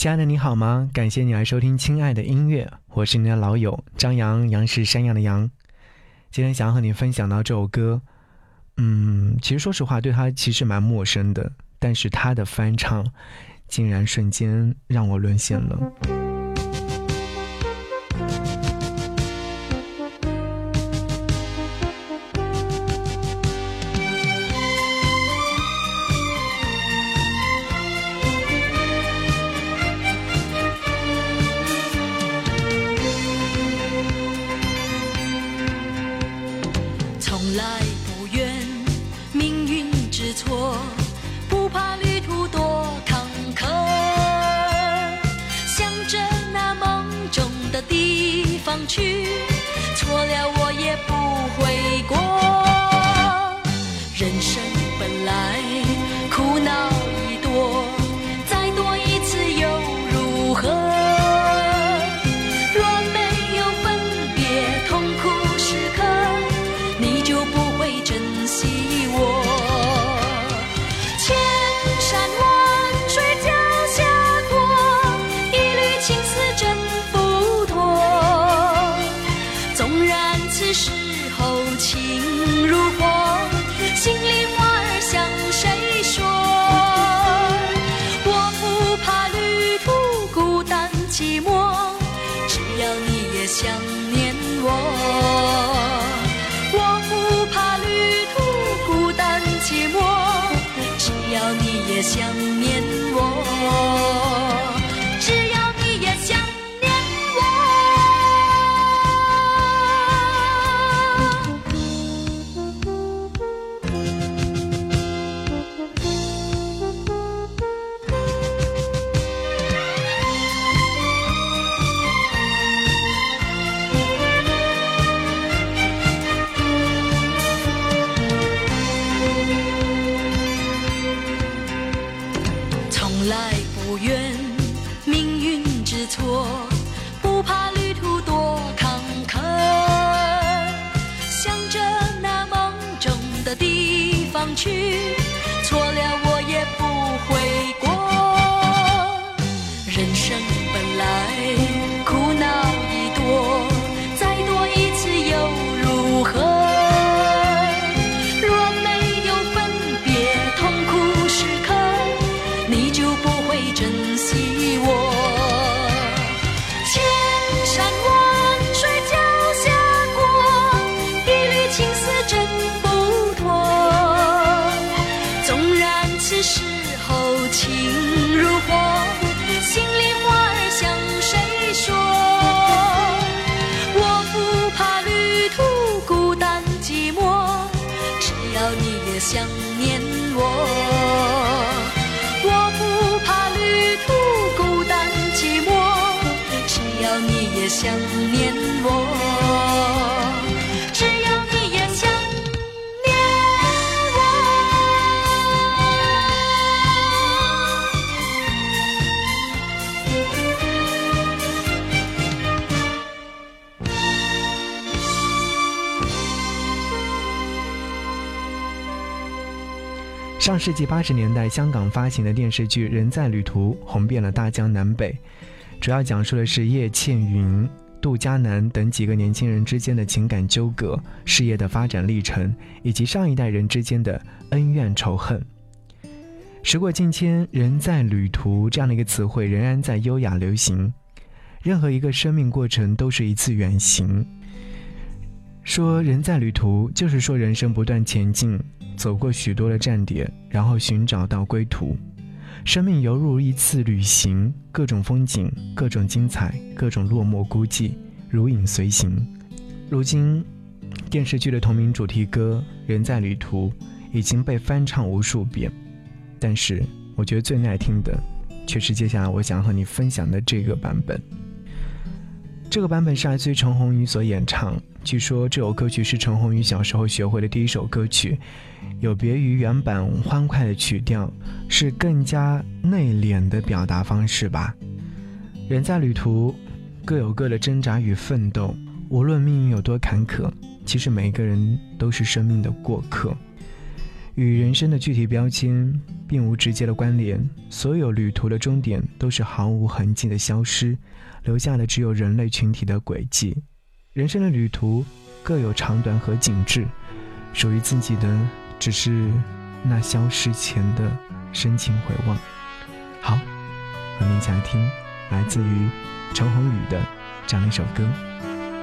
亲爱的你好吗？感谢你来收听《亲爱的音乐》，我是你的老友张扬，杨是山羊的羊。今天想要和你分享到这首歌，嗯，其实说实话，对他其实蛮陌生的，但是他的翻唱，竟然瞬间让我沦陷了。去，错了我也不悔过。人生然此时候情如火，心里话儿向谁说？我不怕旅途孤单寂寞，只要你也想念我。我不怕旅途孤单寂寞，只要你也想念去，错了我也不悔要你也想念我。上世纪八十年代，香港发行的电视剧《人在旅途》红遍了大江南北，主要讲述的是叶倩云、杜嘉南等几个年轻人之间的情感纠葛、事业的发展历程，以及上一代人之间的恩怨仇恨。时过境迁，“人在旅途”这样的一个词汇仍然在优雅流行。任何一个生命过程都是一次远行。说“人在旅途”，就是说人生不断前进。走过许多的站点，然后寻找到归途。生命犹如一次旅行，各种风景，各种精彩，各种落寞孤寂，如影随形。如今，电视剧的同名主题歌《人在旅途》已经被翻唱无数遍，但是我觉得最耐听的，却是接下来我想和你分享的这个版本。这个版本是来自于陈鸿宇所演唱。据说这首歌曲是陈鸿宇小时候学会的第一首歌曲，有别于原版欢快的曲调，是更加内敛的表达方式吧。人在旅途，各有各的挣扎与奋斗。无论命运有多坎坷，其实每一个人都是生命的过客。与人生的具体标签并无直接的关联。所有旅途的终点都是毫无痕迹的消失，留下的只有人类群体的轨迹。人生的旅途各有长短和景致，属于自己的只是那消失前的深情回望。好，我们一起来听来自于陈鸿宇的这样一首歌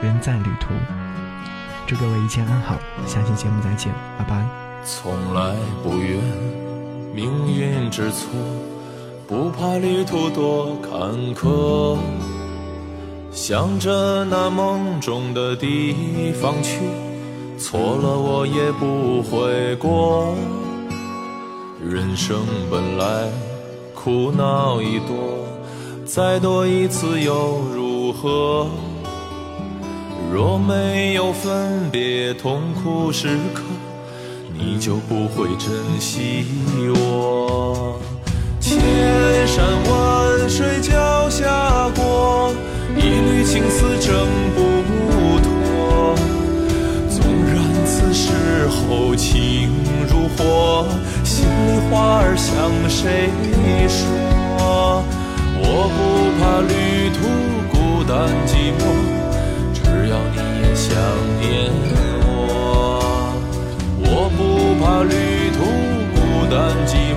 《人在旅途》。祝各位一切安好，下期节目再见，拜拜。从来不怨命运之错，不怕旅途多坎坷，向着那梦中的地方去，错了我也不悔过。人生本来苦恼已多，再多一次又如何？若没有分别痛苦时刻。你就不会珍惜我。千山万水脚，情丝挣不脱。纵然此时候情如火，心里话儿向谁说？我不怕旅途孤单寂寞，只要你也想念我。我不。怕旅途孤单寂寞，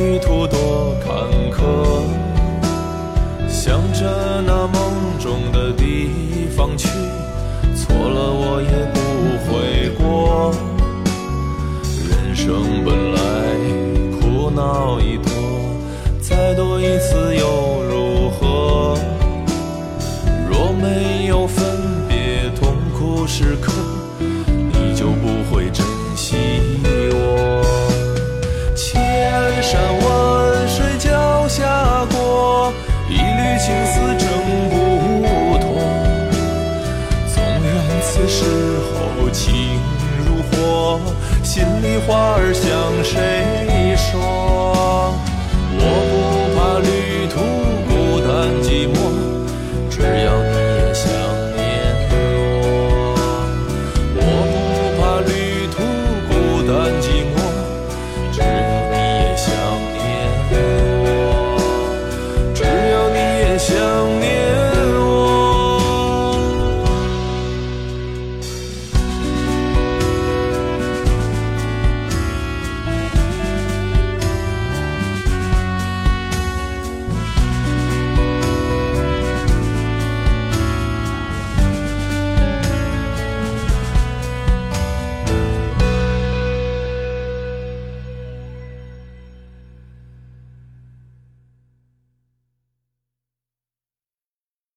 旅途多坎坷，向着那梦中的地方去，错了我也不悔过。人生本来苦恼已多，再多一次又如何？若没有分别痛苦时刻，你就不会珍惜话儿向谁说？我不怕旅途孤单寂寞，只要你也想念我。我不怕旅途孤单寂寞，只要你也想念我。只要你也想。